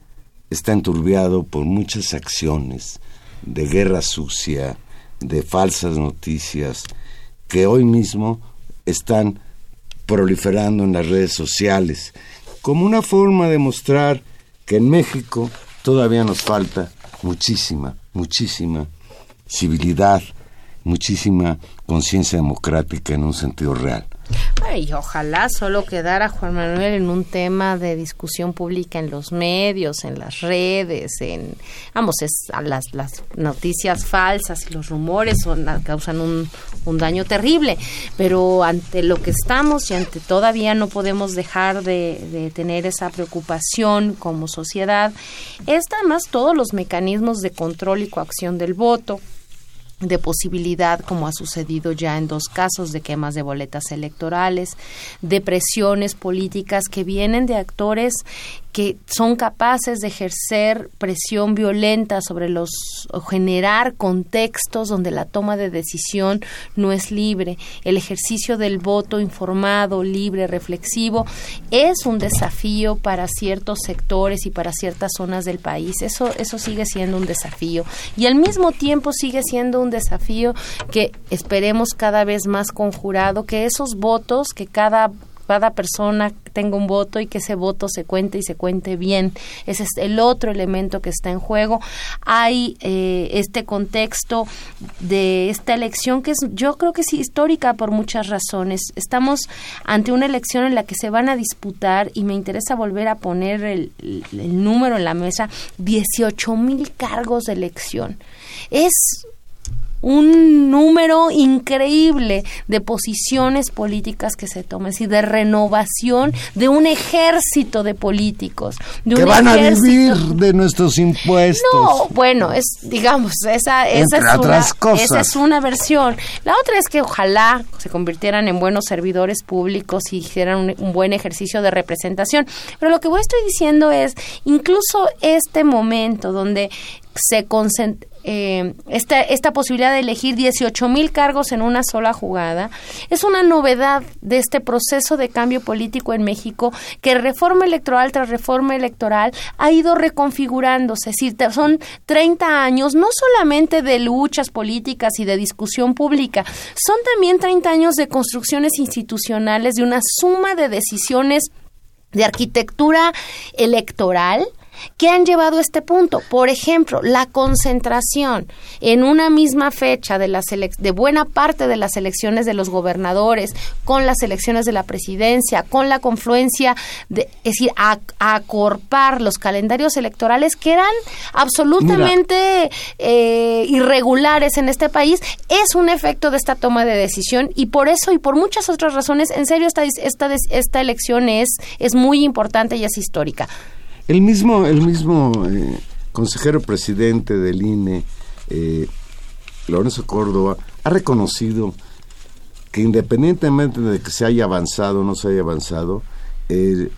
está enturbiado por muchas acciones de guerra sucia, de falsas noticias, que hoy mismo están proliferando en las redes sociales, como una forma de mostrar que en México todavía nos falta muchísima, muchísima civilidad, muchísima conciencia democrática en un sentido real. Ay, ojalá solo quedara Juan Manuel en un tema de discusión pública en los medios, en las redes, en vamos, es las, las noticias falsas y los rumores son, causan un, un daño terrible. Pero ante lo que estamos y ante todavía no podemos dejar de, de tener esa preocupación como sociedad, es además todos los mecanismos de control y coacción del voto de posibilidad, como ha sucedido ya en dos casos, de quemas de boletas electorales, de presiones políticas que vienen de actores que son capaces de ejercer presión violenta sobre los o generar contextos donde la toma de decisión no es libre. El ejercicio del voto informado, libre, reflexivo es un desafío para ciertos sectores y para ciertas zonas del país. Eso eso sigue siendo un desafío y al mismo tiempo sigue siendo un desafío que esperemos cada vez más conjurado que esos votos que cada cada persona tenga un voto y que ese voto se cuente y se cuente bien. Ese es el otro elemento que está en juego. Hay eh, este contexto de esta elección que es, yo creo que es histórica por muchas razones. Estamos ante una elección en la que se van a disputar y me interesa volver a poner el, número en la mesa, 18 mil cargos de elección. Es un número increíble de posiciones políticas que se toman, y de renovación de un ejército de políticos. De que un van a ejército- vivir de nuestros impuestos. no, bueno, es, digamos, esa, esa, Entre es, una, otras cosas. esa es una versión. La otra es que ojalá se convirtieran en buenos servidores públicos y hicieran un, un buen ejercicio de representación. Pero lo que voy estoy diciendo es, incluso este momento donde se concentra esta, esta posibilidad de elegir 18 mil cargos en una sola jugada es una novedad de este proceso de cambio político en México que reforma electoral tras reforma electoral ha ido reconfigurándose. Es decir, son 30 años no solamente de luchas políticas y de discusión pública, son también 30 años de construcciones institucionales, de una suma de decisiones de arquitectura electoral que han llevado a este punto. Por ejemplo, la concentración en una misma fecha de, las de buena parte de las elecciones de los gobernadores, con las elecciones de la presidencia, con la confluencia, de, es decir, a, a acorpar los calendarios electorales que eran absolutamente eh, irregulares en este país, es un efecto de esta toma de decisión y por eso y por muchas otras razones, en serio, esta, esta, esta elección es, es muy importante y es histórica. El mismo, el mismo eh, consejero presidente del INE, eh, Lorenzo Córdoba, ha reconocido que independientemente de que se haya avanzado o no se haya avanzado, eh,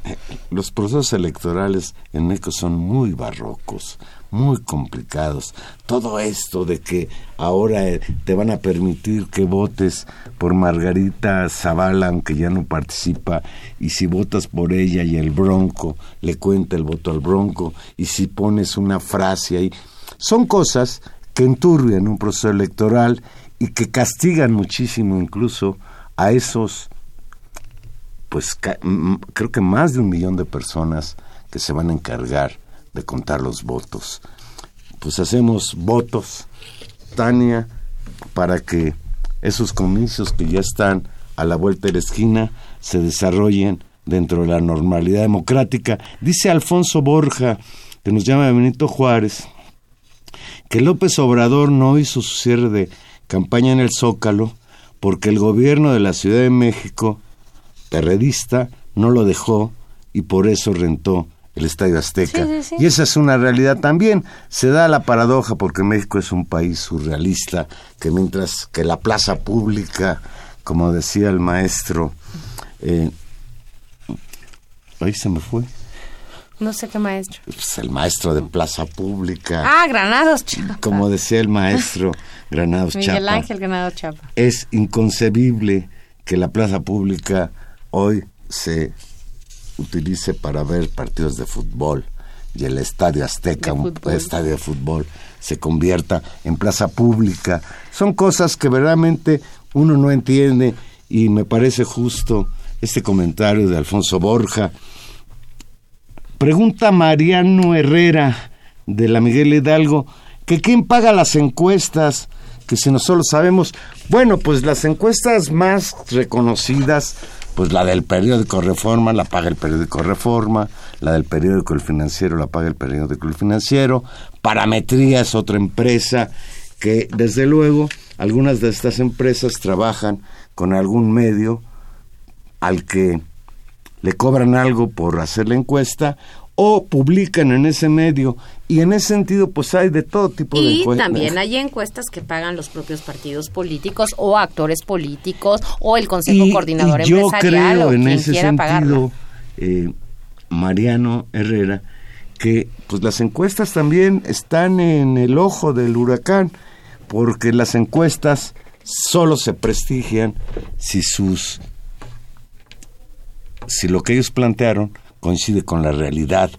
los procesos electorales en México son muy barrocos, muy complicados. Todo esto de que ahora eh, te van a permitir que votes por Margarita Zavala, aunque ya no participa, y si votas por ella y el Bronco, le cuenta el voto al Bronco, y si pones una frase ahí, son cosas que enturbian un proceso electoral y que castigan muchísimo incluso a esos pues creo que más de un millón de personas que se van a encargar de contar los votos. Pues hacemos votos, Tania, para que esos comicios que ya están a la vuelta de la esquina se desarrollen dentro de la normalidad democrática. Dice Alfonso Borja, que nos llama Benito Juárez, que López Obrador no hizo su cierre de campaña en el Zócalo porque el gobierno de la Ciudad de México perredista no lo dejó y por eso rentó el Estadio Azteca. Sí, sí, sí. Y esa es una realidad también. Se da la paradoja porque México es un país surrealista que mientras que la plaza pública, como decía el maestro, eh, ahí se me fue, No sé qué maestro. pues el maestro de plaza pública, Ah, Granados Chapa. como decía el maestro Granados Miguel Chapa. Ángel Granados Chapa. es inconcebible que la plaza pública hoy se utilice para ver partidos de fútbol y el estadio Azteca, un estadio de fútbol, se convierta en plaza pública. Son cosas que verdaderamente uno no entiende y me parece justo este comentario de Alfonso Borja. Pregunta Mariano Herrera de la Miguel Hidalgo que quién paga las encuestas, que si nosotros sabemos, bueno, pues las encuestas más reconocidas, pues la del periódico Reforma la paga el periódico Reforma, la del periódico El Financiero la paga el periódico El Financiero, Parametría es otra empresa que desde luego algunas de estas empresas trabajan con algún medio al que le cobran algo por hacer la encuesta o publican en ese medio. Y en ese sentido pues hay de todo tipo de Y también hay encuestas que pagan los propios partidos políticos o actores políticos o el Consejo Y- Coordinador y yo Empresarial creo o en quien ese sentido eh, Mariano Herrera que pues las encuestas también están en el ojo del huracán porque las encuestas solo se prestigian si sus si lo que ellos plantearon coincide con la realidad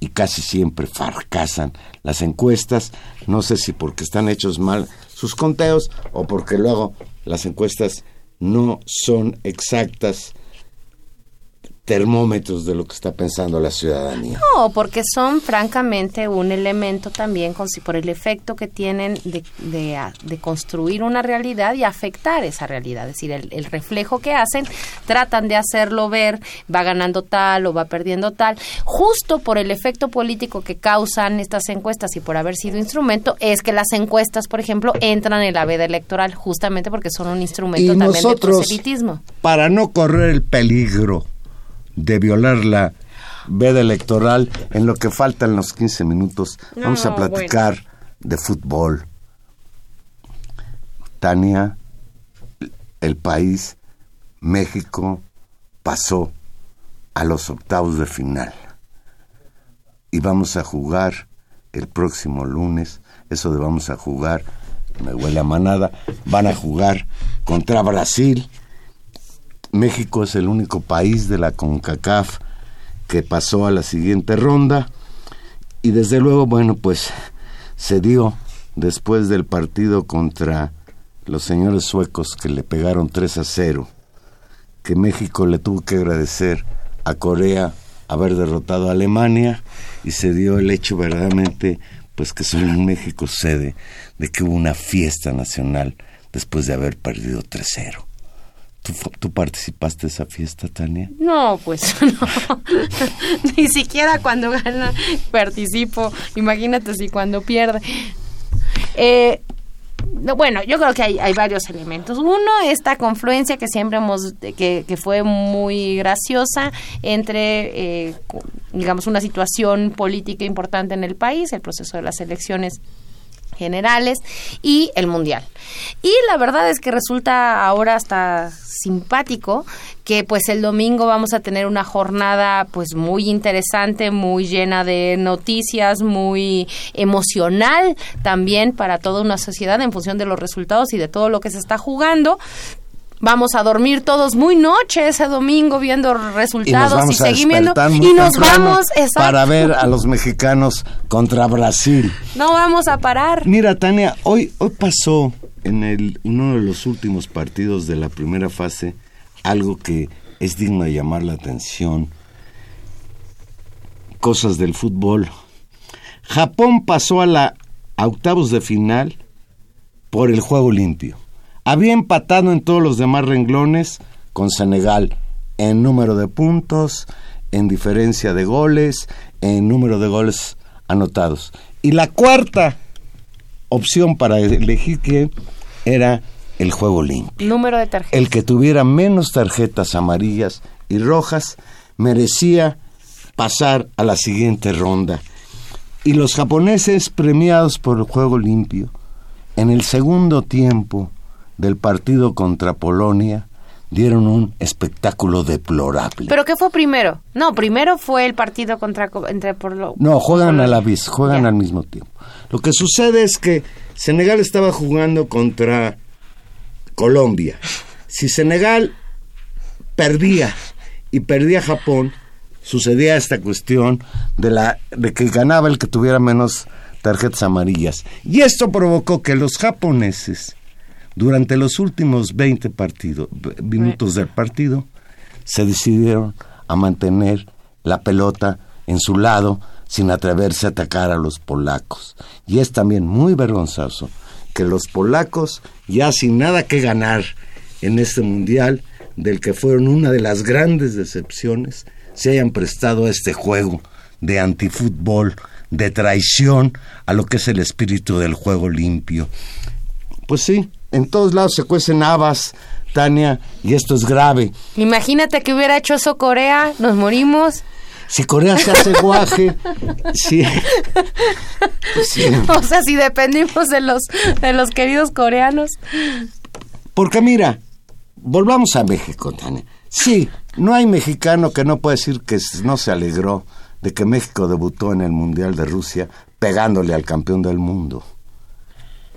y casi siempre fracasan las encuestas, no sé si porque están hechos mal sus conteos o porque luego las encuestas no son exactas termómetros de lo que está pensando la ciudadanía. No, porque son francamente un elemento también con, por el efecto que tienen de, de, de construir una realidad y afectar esa realidad. Es decir, el, el reflejo que hacen, tratan de hacerlo ver, va ganando tal o va perdiendo tal. Justo por el efecto político que causan estas encuestas y por haber sido instrumento, es que las encuestas, por ejemplo, entran en la veda electoral, justamente porque son un instrumento Y también de nosotros, proselitismo. para no correr el peligro de violar la veda electoral, en lo que faltan los 15 minutos, vamos a platicar de fútbol. Tania, el país, México, pasó a los octavos de final. Y vamos a jugar el próximo lunes, eso de vamos a jugar, me huele a manada, van a jugar contra Brasil. México es el único país de la CONCACAF que pasó a la siguiente ronda y desde luego, bueno, pues se dio después del partido contra los señores suecos que le pegaron 3 a 0, que México le tuvo que agradecer a Corea haber derrotado a Alemania y se dio el hecho verdaderamente pues que solo en México sede de que hubo una fiesta nacional después de haber perdido 3-0. ¿Tú, fu- ¿Tú participaste de esa fiesta, Tania? No, pues no. Ni siquiera cuando gana participo. Imagínate si cuando pierde. Eh, no, bueno, yo creo que hay, hay varios elementos. Uno, esta confluencia que siempre hemos, que, que fue muy graciosa entre, eh, digamos, una situación política importante en el país, el proceso de las elecciones generales y el mundial. Y la verdad es que resulta ahora hasta simpático que pues el domingo vamos a tener una jornada pues muy interesante, muy llena de noticias, muy emocional también para toda una sociedad en función de los resultados y de todo lo que se está jugando. Vamos a dormir todos muy noche ese domingo viendo Y resultados y, a seguimiento y nos vamos exacto. para ver a los mexicanos contra Brasil. no vamos a parar. Mira, Tania, hoy, hoy pasó en el, uno de los últimos partidos de la primera fase algo que es digno de llamar la atención. Cosas del fútbol. Japón pasó a la a octavos de final por el juego limpio. Había empatado en todos los demás renglones con Senegal en número de puntos, en diferencia de goles, en número de goles anotados. Y la cuarta opción para elegir que era el juego limpio. Número de tarjetas. El que tuviera menos tarjetas amarillas y rojas merecía pasar a la siguiente ronda. Y los japoneses premiados por el juego limpio, en el segundo tiempo del partido contra Polonia, dieron un espectáculo deplorable. ¿Pero qué fue primero? No, primero fue el partido contra co- entre por lo, No, juegan a la vez, juegan al mismo tiempo. Lo que sucede es que Senegal estaba jugando contra Colombia. Si Senegal perdía y perdía Japón, sucedía esta cuestión de la de que ganaba el que tuviera menos tarjetas amarillas. Y esto provocó que los japoneses durante los últimos 20 partidos, minutos del partido, se decidieron a mantener la pelota en su lado sin atreverse a atacar a los polacos. Y es también muy vergonzoso que los polacos, ya sin nada que ganar en este mundial, del que fueron una de las grandes decepciones, se hayan prestado a este juego de antifútbol, de traición a lo que es el espíritu del juego limpio. Pues sí, en todos lados se cuecen habas, Tania, y esto es grave. Imagínate que hubiera hecho eso Corea, nos morimos. Si Corea se hace guaje, sí. sí. O sea, si dependimos de los de los queridos coreanos. Porque mira, volvamos a México, Tania. Sí, no hay mexicano que no pueda decir que no se alegró de que México debutó en el Mundial de Rusia pegándole al campeón del mundo.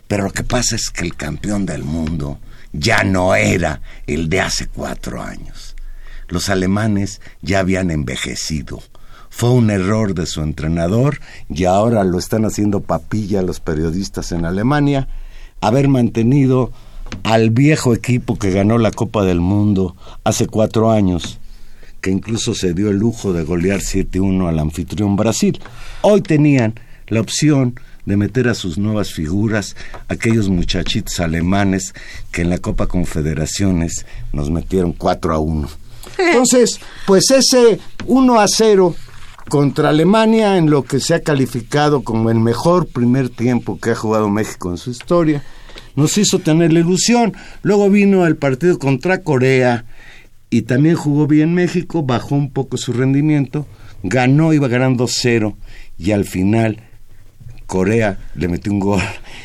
Pero lo que pasa es que el campeón del mundo ya no era el de hace cuatro años. Los alemanes ya habían envejecido. Fue un error de su entrenador y ahora lo están haciendo papilla los periodistas en Alemania haber mantenido al viejo equipo que ganó la Copa del Mundo hace cuatro años, que incluso se dio el lujo de golear 7-1 al anfitrión Brasil. Hoy tenían la opción de meter a sus nuevas figuras, aquellos muchachitos alemanes que en la Copa Confederaciones nos metieron 4 a 1. Entonces, pues ese 1 a 0 contra Alemania en lo que se ha calificado como el mejor primer tiempo que ha jugado México en su historia, nos hizo tener la ilusión. Luego vino el partido contra Corea y también jugó bien México, bajó un poco su rendimiento, ganó, iba ganando 0 y al final Corea le metió un gol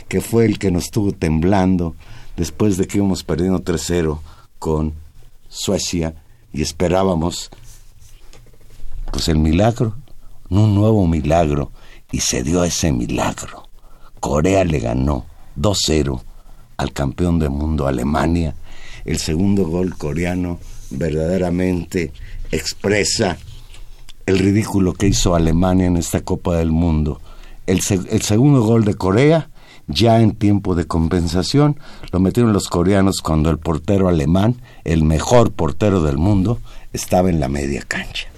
que fue el que nos estuvo temblando después de que íbamos perdiendo 3-0 con Suecia y esperábamos pues el milagro, un nuevo milagro y se dio ese milagro. Corea le ganó 2-0 al campeón del mundo Alemania. El segundo gol coreano verdaderamente expresa el ridículo que hizo Alemania en esta Copa del Mundo el, segundo gol de Corea, ya en tiempo de compensación, lo metieron los coreanos cuando el portero alemán, el mejor portero del mundo, estaba en la media cancha.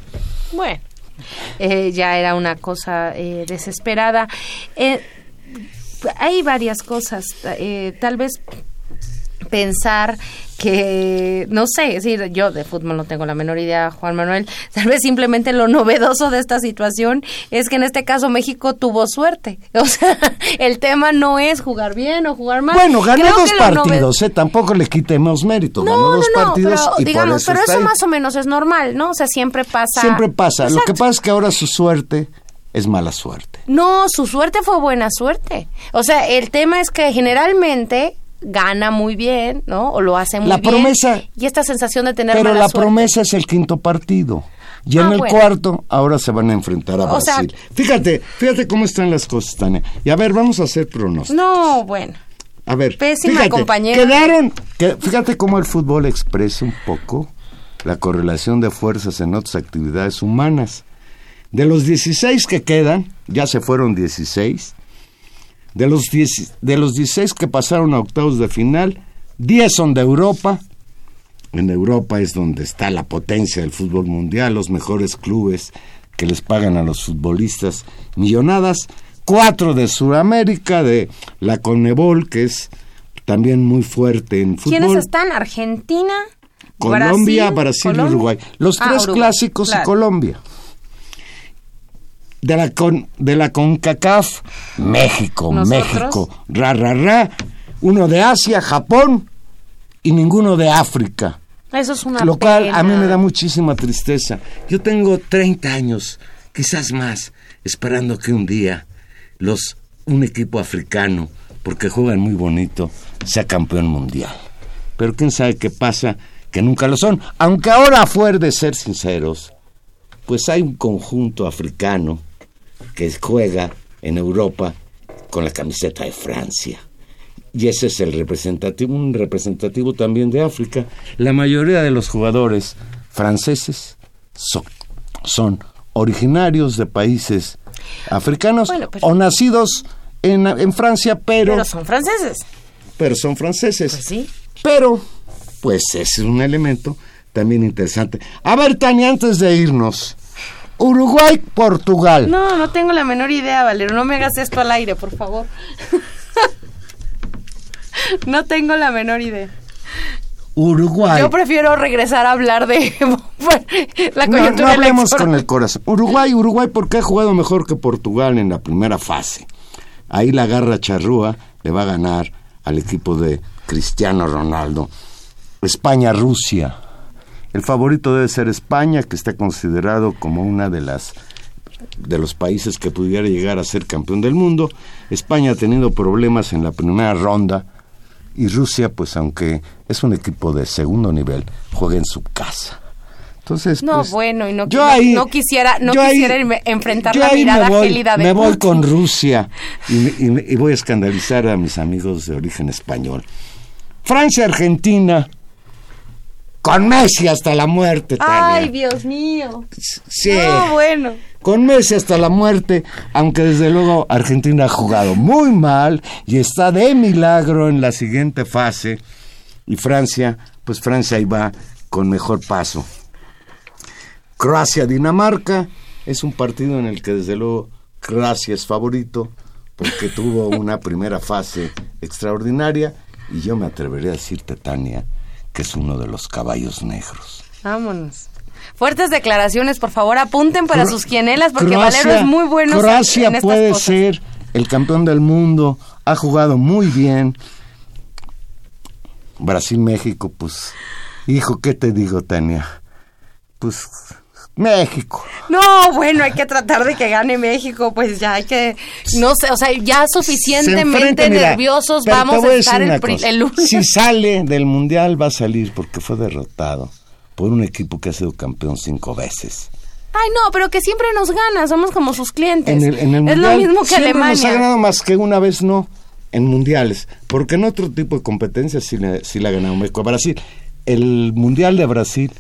Bueno, eh, ya era una cosa eh, desesperada. Eh, hay varias cosas, tal vez pensar que, no sé, decir, yo de fútbol no tengo la menor idea, Juan Manuel, tal vez simplemente lo novedoso de esta situación es que en este caso México tuvo suerte. O sea, el tema no es jugar bien o jugar mal. Bueno, ganó dos partidos, ¿eh? tampoco le quitemos mérito, ganó dos partidos pero, y digamos, pero eso más o menos es normal, ¿no? O sea, siempre pasa. Siempre pasa, lo que pasa es que ahora su suerte es mala suerte. No, su suerte fue buena suerte. O sea, el tema es que generalmente gana muy bien, ¿no? O lo hace muy la bien. Promesa, y esta sensación de tener Pero la promesa es el quinto partido. Y en ah, el cuarto, ahora se van a enfrentar a Brasil. fíjate, fíjate cómo están las cosas, Tania. Y a ver, vamos a hacer pronósticos. No, bueno. A ver, Pésima fíjate, quedaron, que, fíjate cómo el fútbol expresa un poco la correlación de fuerzas en otras actividades humanas. De los 16 que quedan, ya se fueron 16, de los, de los 16 que pasaron a octavos de final, 10 son de Europa. En Europa es donde está la potencia del fútbol mundial, los mejores clubes que les pagan a los futbolistas millonadas. Cuatro de Sudamérica, de la Conebol, que es también muy fuerte en fútbol. ¿Quiénes están? Argentina, Colombia, Brasil, Uruguay. Los ah, tres clásicos y Colombia de la, con, de la CONCACAF, México, México, ra, ra, ra, uno de Asia, Japón y ninguno de África. Eso es una Lo cual a mí me da muchísima tristeza. Yo tengo 30 años, quizás más, esperando que un día los un equipo africano, porque juegan muy bonito, sea campeón mundial. Pero quién sabe qué pasa, que nunca lo son. Aunque ahora, fuera de ser sinceros, pues hay un conjunto africano que juega en Europa con la camiseta de Francia. Y ese es el representativo, un representativo también de África. La mayoría de los jugadores franceses son, originarios de países africanos o nacidos en, en, Francia, pero... Pero son franceses. Pero son franceses. Pues sí. Pero, pues ese es un elemento también interesante. A ver, Tania, antes de irnos, Uruguay, Portugal. No, no tengo la menor idea, Valero. No me hagas esto al aire, por favor. no tengo la menor idea. Uruguay. Yo prefiero regresar a hablar de la coyuntura. No, no hablemos con el corazón. Uruguay, Uruguay, porque ha jugado mejor que Portugal en la primera fase. Ahí la garra charrúa le va a ganar al equipo de Cristiano Ronaldo. España, Rusia. El favorito debe ser España, que está considerado como una de las de los países que pudiera llegar a ser campeón del mundo. España ha tenido problemas en la primera ronda y Rusia, pues aunque es un equipo de segundo nivel, juega en su casa. Entonces, no, pues, bueno, y no, no, quisiera, no quisiera enfrentar la mirada voy, de Me voy con Rusia y, y voy a escandalizar a mis amigos de origen español. Francia, Argentina, con Messi hasta la muerte. Ay, Dios mío. Sí. No, bueno. Con Messi hasta la muerte, aunque desde luego Argentina ha jugado muy mal y está de milagro en la siguiente fase. Y Francia, pues Francia ahí va con mejor paso. Croacia-Dinamarca es un partido en el que desde luego Croacia es favorito porque tuvo una primera fase extraordinaria y yo me atrevería a decirte, Tania, que es uno de los caballos negros. Vámonos. Fuertes declaraciones, por favor, apunten para sus quienelas porque Valero es muy bueno. Croacia puede ser el campeón del mundo, ha jugado muy bien. Brasil-México, pues, hijo, ¿qué te digo, Tania? Pues México. No, bueno, hay que tratar de que gane México, pues ya hay que, no sé, o sea, ya suficientemente nerviosos vamos a estar el, el, lunes. Si sale del Mundial va a salir porque fue derrotado por un equipo que ha sido campeón cinco veces. Ay, no, pero que siempre nos gana, somos como sus clientes. es lo mismo que Alemania. Nos ha ganado más que una vez, no, en mundiales, porque en otro tipo de competencias sí, le, sí la ha ganado México. Brasil, el Mundial de Brasil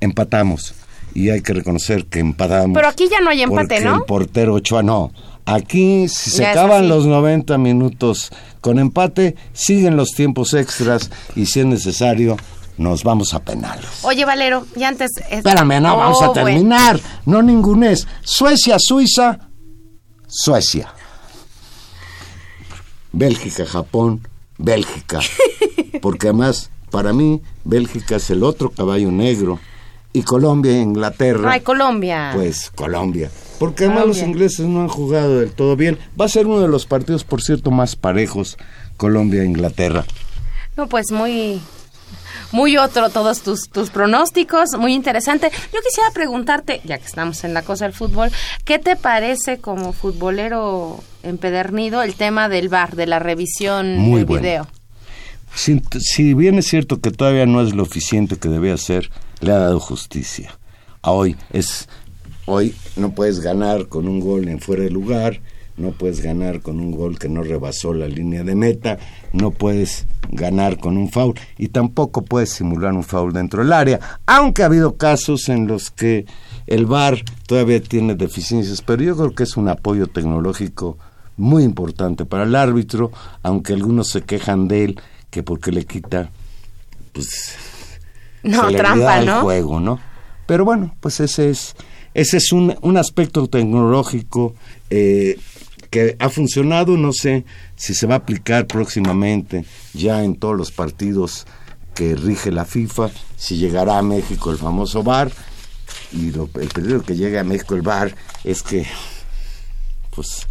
empatamos y hay que reconocer que empatamos. Pero aquí ya no hay empate, ¿no? El portero Ochoa no. Aquí, si se acaban los 90 minutos con empate, siguen los tiempos extras y si es necesario, nos vamos a penales. Oye, Valero, y antes... Espérame, no, vamos a oh, terminar. No ningún es. Suecia, Suiza, Suecia. Bélgica, Japón, Bélgica. Porque además, para mí, Bélgica es el otro caballo negro y Colombia e Inglaterra. Ay, Colombia. Pues Colombia. Porque además los ingleses no han jugado del todo bien. Va a ser uno de los partidos, por cierto, más parejos, Colombia e Inglaterra. No, pues muy muy otro todos tus, tus pronósticos, muy interesante. Yo quisiera preguntarte, ya que estamos en la cosa del fútbol, ¿qué te parece como futbolero empedernido el tema del bar, de la revisión muy del video? Si, si, bien es cierto que todavía no es lo eficiente que debía ser, le ha dado justicia. Hoy es hoy no puedes ganar con un gol en fuera de lugar, no puedes ganar con un gol que no rebasó la línea de meta, no puedes ganar con un foul y tampoco puedes simular un foul dentro del área, aunque ha habido casos en los que el VAR todavía tiene deficiencias, pero yo creo que es un apoyo tecnológico muy importante para el árbitro, aunque algunos se quejan de él que porque le quita pues no, trampa, ¿no? juego, ¿no? Pero bueno, pues ese es, ese es un, un aspecto tecnológico eh, que ha funcionado, no sé si se va a aplicar próximamente ya en todos los partidos que rige la FIFA, si llegará a México el famoso VAR, y lo, el peligro que llegue a México el VAR es que pues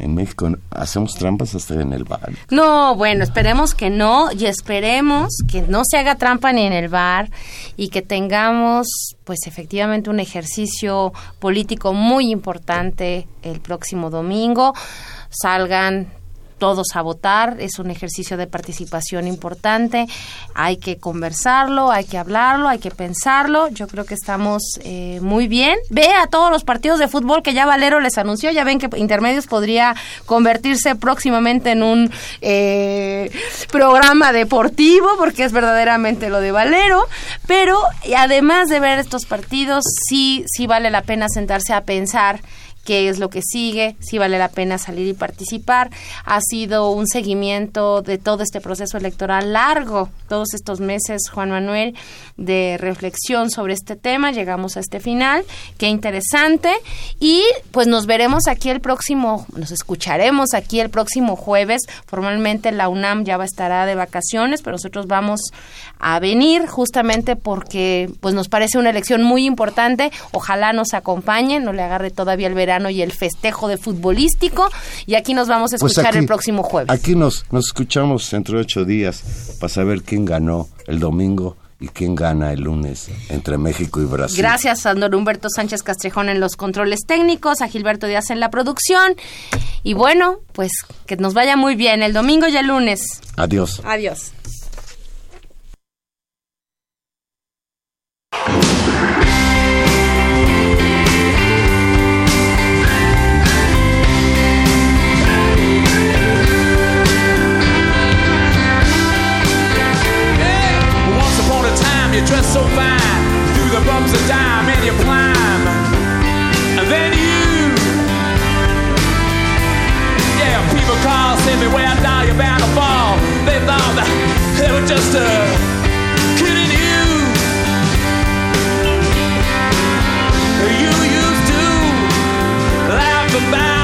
en México hacemos trampas hasta en el bar. No, bueno, esperemos que no y esperemos que no se haga trampa ni en el bar y que tengamos pues efectivamente un ejercicio político muy importante el próximo domingo. Salgan todos a votar, es un ejercicio de participación importante, hay que conversarlo, hay que hablarlo, hay que pensarlo, yo creo que estamos eh, muy bien. Ve a todos los partidos de fútbol que ya Valero les anunció, ya ven que Intermedios podría convertirse próximamente en un eh, programa deportivo, porque es verdaderamente lo de Valero, pero además de ver estos partidos, sí, sí vale la pena sentarse a pensar qué es lo que sigue, si vale la pena salir y participar. Ha sido un seguimiento de todo este proceso electoral largo, todos estos meses, Juan Manuel, de reflexión sobre este tema. Llegamos a este final, qué interesante. Y pues nos veremos aquí el próximo, nos escucharemos aquí el próximo jueves. Formalmente la UNAM ya va a estar de vacaciones, pero nosotros vamos a venir justamente porque pues nos parece una elección muy importante. Ojalá nos acompañe, no le agarre todavía el verano y el festejo de futbolístico. Y aquí nos vamos a pues escuchar el próximo jueves. Aquí nos, nos escuchamos entre ocho días para saber quién ganó el domingo y quién gana el lunes entre México y Brasil. Gracias a don Humberto Sánchez Castrejón en los controles técnicos, a Gilberto Díaz en la producción. Y bueno, pues que nos vaya muy bien el domingo y el lunes. Adiós. Adiós. bound to fall. They thought that they were just uh, kidding you. You used to laugh about.